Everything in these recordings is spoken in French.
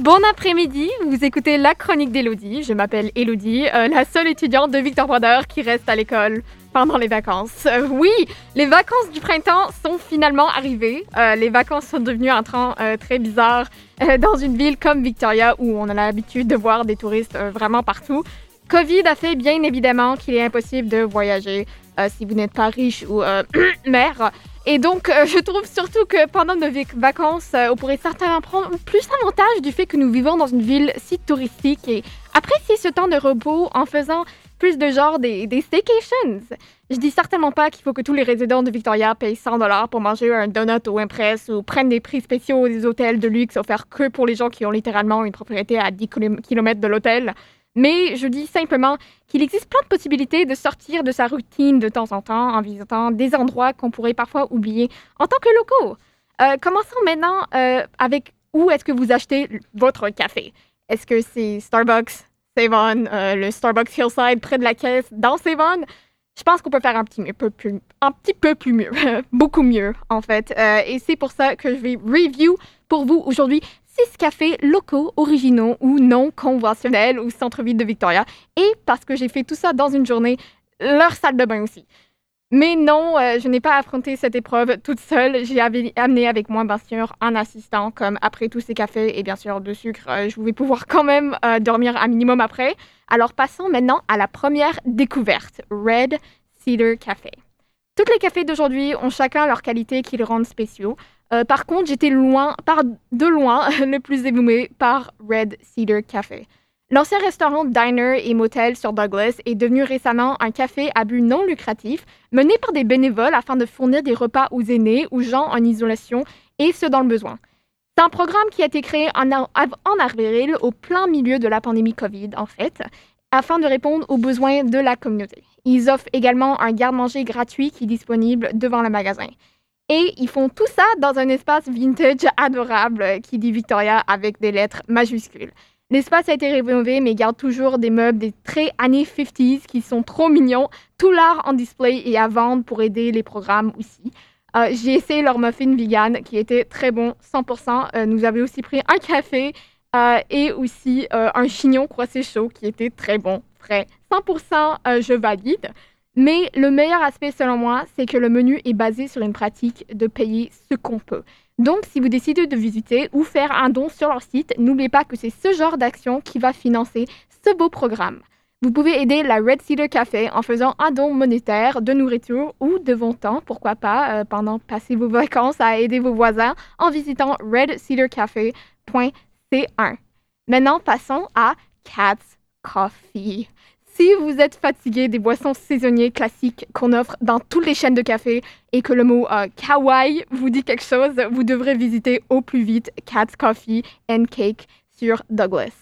Bon après-midi, vous écoutez la chronique d'Elodie. Je m'appelle Elodie, euh, la seule étudiante de Victor Brodeur qui reste à l'école pendant les vacances. Euh, oui, les vacances du printemps sont finalement arrivées. Euh, les vacances sont devenues un temps très bizarre dans une ville comme Victoria où on a l'habitude de voir des touristes vraiment partout. Covid a fait bien évidemment qu'il est impossible de voyager si vous n'êtes pas riche ou mère. Et donc, euh, je trouve surtout que pendant nos vacances, euh, on pourrait certainement prendre plus avantage du fait que nous vivons dans une ville si touristique et apprécier ce temps de repos en faisant plus de genre des, des staycations. Je dis certainement pas qu'il faut que tous les résidents de Victoria payent 100 dollars pour manger un donut au Impress ou prennent des prix spéciaux des hôtels de luxe offerts que pour les gens qui ont littéralement une propriété à 10 km de l'hôtel. Mais je dis simplement qu'il existe plein de possibilités de sortir de sa routine de temps en temps en visitant des endroits qu'on pourrait parfois oublier en tant que locaux. Euh, commençons maintenant euh, avec où est-ce que vous achetez votre café? Est-ce que c'est Starbucks, Savon, euh, le Starbucks Hillside près de la caisse dans Savon? Je pense qu'on peut faire un petit, peu plus, un petit peu plus mieux, beaucoup mieux en fait. et c'est pour ça que je vais review pour vous aujourd'hui six cafés locaux, originaux ou non conventionnels au centre-ville de Victoria. Et parce que j'ai fait tout ça dans une journée, leur salle de bain aussi. Mais non, euh, je n'ai pas affronté cette épreuve toute seule. J'ai amené avec moi, bien sûr, un assistant, comme après tous ces cafés et bien sûr de sucre, euh, je vais pouvoir quand même euh, dormir un minimum après. Alors passons maintenant à la première découverte, Red Cedar Café. Tous les cafés d'aujourd'hui ont chacun leur qualité qui les rendent spéciaux. Euh, par contre, j'étais loin, par de loin, le plus ébloumé par Red Cedar Café. L'ancien restaurant Diner et Motel sur Douglas est devenu récemment un café à but non lucratif, mené par des bénévoles afin de fournir des repas aux aînés, aux gens en isolation et ceux dans le besoin. C'est un programme qui a été créé en, en avril, au plein milieu de la pandémie COVID, en fait, afin de répondre aux besoins de la communauté. Ils offrent également un garde-manger gratuit qui est disponible devant le magasin. Et ils font tout ça dans un espace vintage adorable qui dit Victoria avec des lettres majuscules. L'espace a été rénové, mais garde toujours des meubles des très années 50s qui sont trop mignons. Tout l'art en display et à vendre pour aider les programmes aussi. Euh, j'ai essayé leur muffin vegan qui était très bon, 100%. Euh, nous avons aussi pris un café euh, et aussi un chignon croissé chaud qui était très bon, frais. 100% je valide. Mais le meilleur aspect, selon moi, c'est que le menu est basé sur une pratique de payer ce qu'on peut. Donc, si vous décidez de visiter ou faire un don sur leur site, n'oubliez pas que c'est ce genre d'action qui va financer ce beau programme. Vous pouvez aider la Red Cedar Café en faisant un don monétaire de nourriture ou de temps, pourquoi pas, euh, pendant passer vos vacances à aider vos voisins en visitant redcedarcafé.c1. Maintenant, passons à Cat's Coffee. Si vous êtes fatigué des boissons saisonnières classiques qu'on offre dans toutes les chaînes de café et que le mot euh, kawaii vous dit quelque chose, vous devrez visiter au plus vite Cat's Coffee and Cake sur Douglas.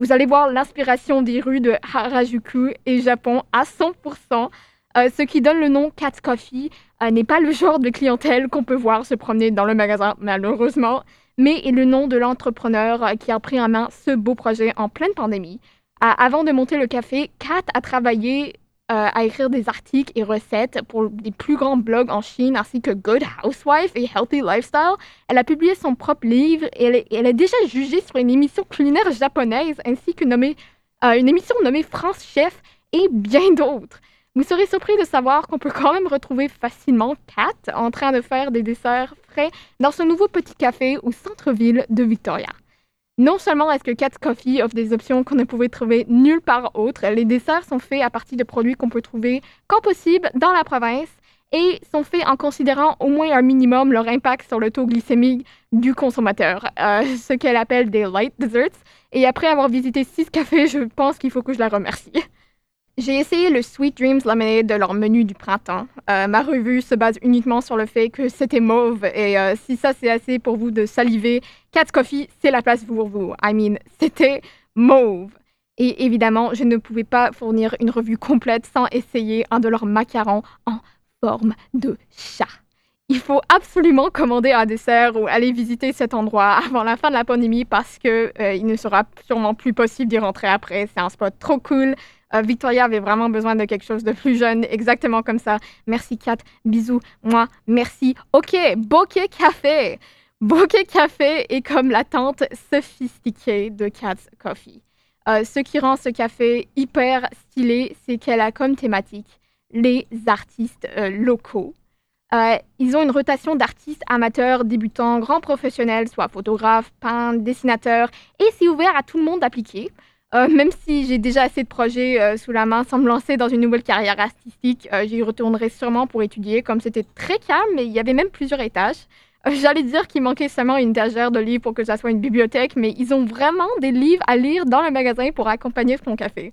Vous allez voir l'inspiration des rues de Harajuku et Japon à 100%. Euh, ce qui donne le nom Cat's Coffee euh, n'est pas le genre de clientèle qu'on peut voir se promener dans le magasin, malheureusement, mais est le nom de l'entrepreneur qui a pris en main ce beau projet en pleine pandémie avant de monter le café, Kat a travaillé euh, à écrire des articles et recettes pour des plus grands blogs en Chine, ainsi que Good Housewife et Healthy Lifestyle. Elle a publié son propre livre et elle est, déjà jugée sur une émission culinaire japonaise, ainsi qu'une euh, émission nommée France Chef et bien d'autres. Vous serez surpris de savoir qu'on peut quand même retrouver facilement Kat en train de faire des desserts frais dans ce nouveau petit café au centre-ville de Victoria. Non seulement est-ce que Cat's Coffee offre des options qu'on ne pouvait trouver nulle part autre, les desserts sont faits à partir de produits qu'on peut trouver quand possible dans la province et sont faits en considérant au moins un minimum leur impact sur le taux glycémique du consommateur, euh, ce qu'elle appelle des light desserts. Et après avoir visité six cafés, je pense qu'il faut que je la remercie. J'ai essayé le Sweet Dreams Lemonade de leur menu du printemps. Euh, ma revue se base uniquement sur le fait que c'était mauve et euh, si ça c'est assez pour vous de saliver, Cat's Coffee, c'est la place pour vous. I mean, c'était mauve. Et évidemment, je ne pouvais pas fournir une revue complète sans essayer un de leurs macarons en forme de chat. Il faut absolument commander un dessert ou aller visiter cet endroit avant la fin de la pandémie parce que euh, il ne sera sûrement plus possible d'y rentrer après. C'est un spot trop cool. Euh, Victoria avait vraiment besoin de quelque chose de plus jeune, exactement comme ça. Merci Kat, bisous, moi, merci. Ok, Bokeh Café. Bokeh Café est comme la tente sophistiquée de Cat's Coffee. Euh, ce qui rend ce café hyper stylé, c'est qu'elle a comme thématique les artistes euh, locaux. Ils ont une rotation d'artistes amateurs, débutants, grands professionnels, soit photographes, peintres, dessinateurs, et c'est ouvert à tout le monde d'appliquer. Euh, même si j'ai déjà assez de projets sous la main sans me lancer dans une nouvelle carrière artistique, j'y retournerai sûrement pour étudier, comme c'était très calme, mais il y avait même plusieurs étages. J'allais dire qu'il manquait seulement une étagère de livres pour que ça soit une bibliothèque, mais ils ont vraiment des livres à lire dans le magasin pour accompagner son café.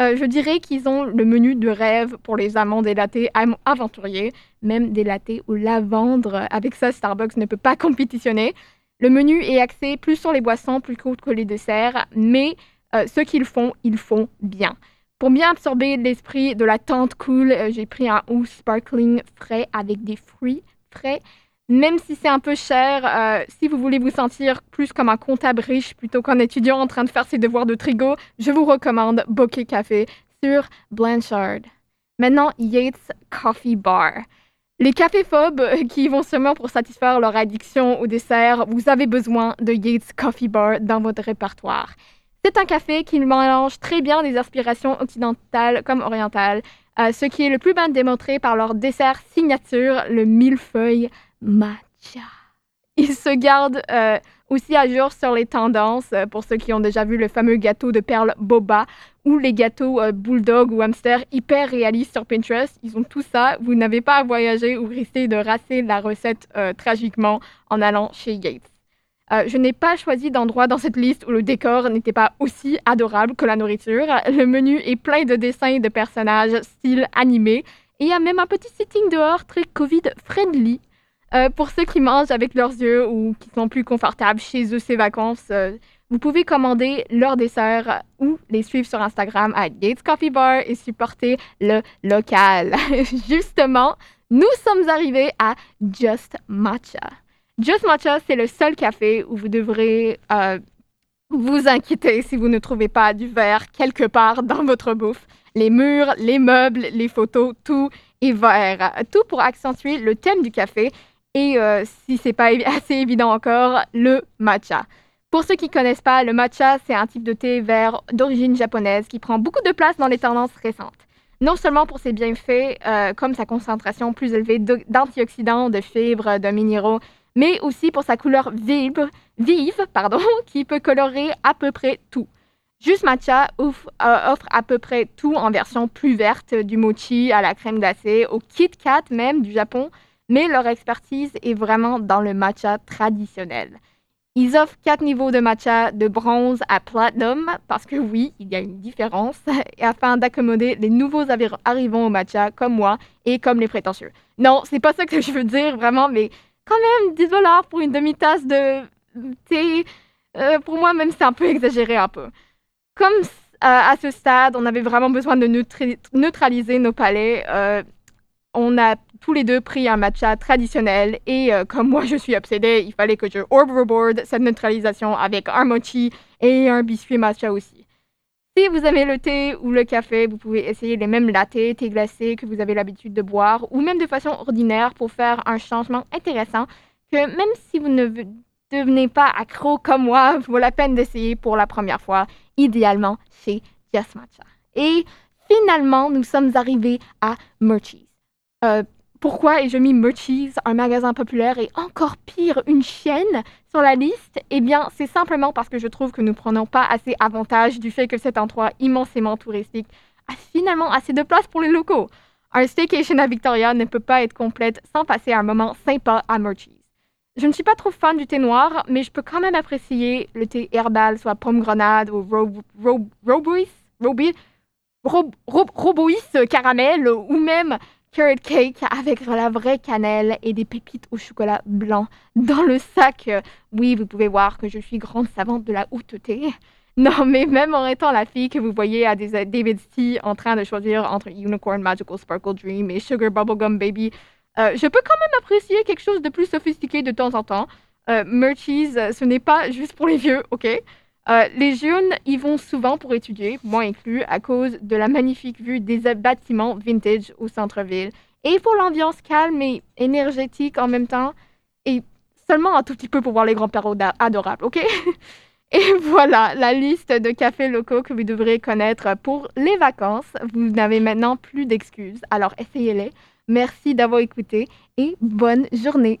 Euh, je dirais qu'ils ont le menu de rêve pour les amants des latés aventuriers, même des latés au lavandre. Avec ça, Starbucks ne peut pas compétitionner. Le menu est axé plus sur les boissons plus que les desserts, mais euh, ce qu'ils font, ils font bien. Pour bien absorber l'esprit de la tente cool, euh, j'ai pris un haut sparkling frais avec des fruits frais même si c'est un peu cher, euh, si vous voulez vous sentir plus comme un comptable riche plutôt qu'un étudiant en train de faire ses devoirs de trigo, je vous recommande Bokeh Café sur Blanchard. Maintenant, Yates Coffee Bar. Les caféphobes qui vont sûrement pour satisfaire leur addiction au dessert, vous avez besoin de Yates Coffee Bar dans votre répertoire. C'est un café qui mélange très bien des aspirations occidentales comme orientales, euh, ce qui est le plus bien démontré par leur dessert signature, le millefeuille matcha. Il se garde euh, aussi à jour sur les tendances, euh, pour ceux qui ont déjà vu le fameux gâteau de perles boba ou les gâteaux bulldog ou hamster hyper réalistes sur Pinterest. Ils ont tout ça. Vous n'avez pas à voyager ou risquer de raser la recette tragiquement en allant chez Yates. je n'ai pas choisi d'endroit dans cette liste où le décor n'était pas aussi adorable que la nourriture. Le menu est plein de dessins de personnages style animé et il y a même un petit sitting dehors très Covid-friendly euh, pour ceux qui mangent avec leurs yeux ou qui sont plus confortables chez eux ces vacances, euh, vous pouvez commander leur dessert ou les suivre sur Instagram à Gates Coffee Bar et supporter le local. Justement, nous sommes arrivés à Just Matcha. Just Matcha, c'est le seul café où vous devrez euh, vous inquiéter si vous ne trouvez pas du verre quelque part dans votre bouffe. Les murs, les meubles, les photos, tout est vert. Tout pour accentuer le thème du café et euh, si c'est pas assez évident encore, le matcha. Pour ceux qui ne connaissent pas, le matcha, c'est un type de thé vert d'origine japonaise qui prend beaucoup de place dans les tendances récentes. Non seulement pour ses bienfaits, euh, comme sa concentration plus élevée d'antioxydants, de fibres, de minéraux, mais aussi pour sa couleur vive, vive pardon, qui peut colorer à peu près tout. Juste Matcha offre, euh, offre, à peu près tout en version plus verte, du mochi à la crème glacée, au Kit Kat même du Japon, mais leur expertise est vraiment dans le matcha traditionnel. Ils offrent quatre niveaux de matcha de bronze à platinum, parce que oui, il y a une différence, afin d'accommoder les nouveaux arrivants au matcha comme moi et comme les prétentieux. Non, c'est pas ça que je veux dire vraiment, mais quand même 10 dollars pour une demi-tasse de thé, euh, pour moi même c'est un peu exagéré un peu. Comme euh, à ce stade, on avait vraiment besoin de neutraliser nos palais. Euh, on a tous les deux pris un matcha traditionnel et comme moi je suis obsédée, il fallait que je overboard cette neutralisation avec un mochi et un biscuit matcha aussi. Si vous aimez le thé ou le café, vous pouvez essayer les mêmes lattés, thé glacé que vous avez l'habitude de boire ou même de façon ordinaire pour faire un changement intéressant que même si vous ne devenez pas accro comme moi, vaut la peine d'essayer pour la première fois, idéalement chez Just. Et finalement, nous sommes arrivés à Murchie. Euh, pourquoi ai-je mis Murchie's, un magasin populaire, et encore pire, une chaîne sur la liste? Eh bien, c'est simplement parce que je trouve que nous ne prenons pas assez avantage du fait que cet endroit immensément touristique a finalement assez de place pour les locaux. Un staycation à Victoria ne peut pas être complète sans passer un moment sympa à Murchie's. Je ne suis pas trop fan du thé noir, mais je peux quand même apprécier le thé herbal, soit pomme grenade ou robois, caramel, ou même carrot cake avec la vraie cannelle et des pépites au chocolat blanc dans le sac. Oui, vous pouvez voir que je suis grande savante de la haute thé. Non, mais même en étant la fille que vous voyez à des, David C en train de choisir entre Unicorn Magical Sparkle Dream et Sugar Bubblegum Baby, Euh, je peux quand même apprécier quelque chose de plus sophistiqué de temps en temps. Euh, Murchies, ce n'est pas juste pour les vieux, ok? Les jeunes y vont souvent pour étudier, moi inclus, à cause de la magnifique vue des bâtiments vintage au centre-ville et pour l'ambiance calme et énergétique en même temps, et seulement un tout petit peu pour voir les grands-pères adorables, ok? Et voilà la liste de cafés locaux que vous devrez connaître pour les vacances. Vous n'avez maintenant plus d'excuses, alors essayez-les. Merci d'avoir écouté et bonne journée.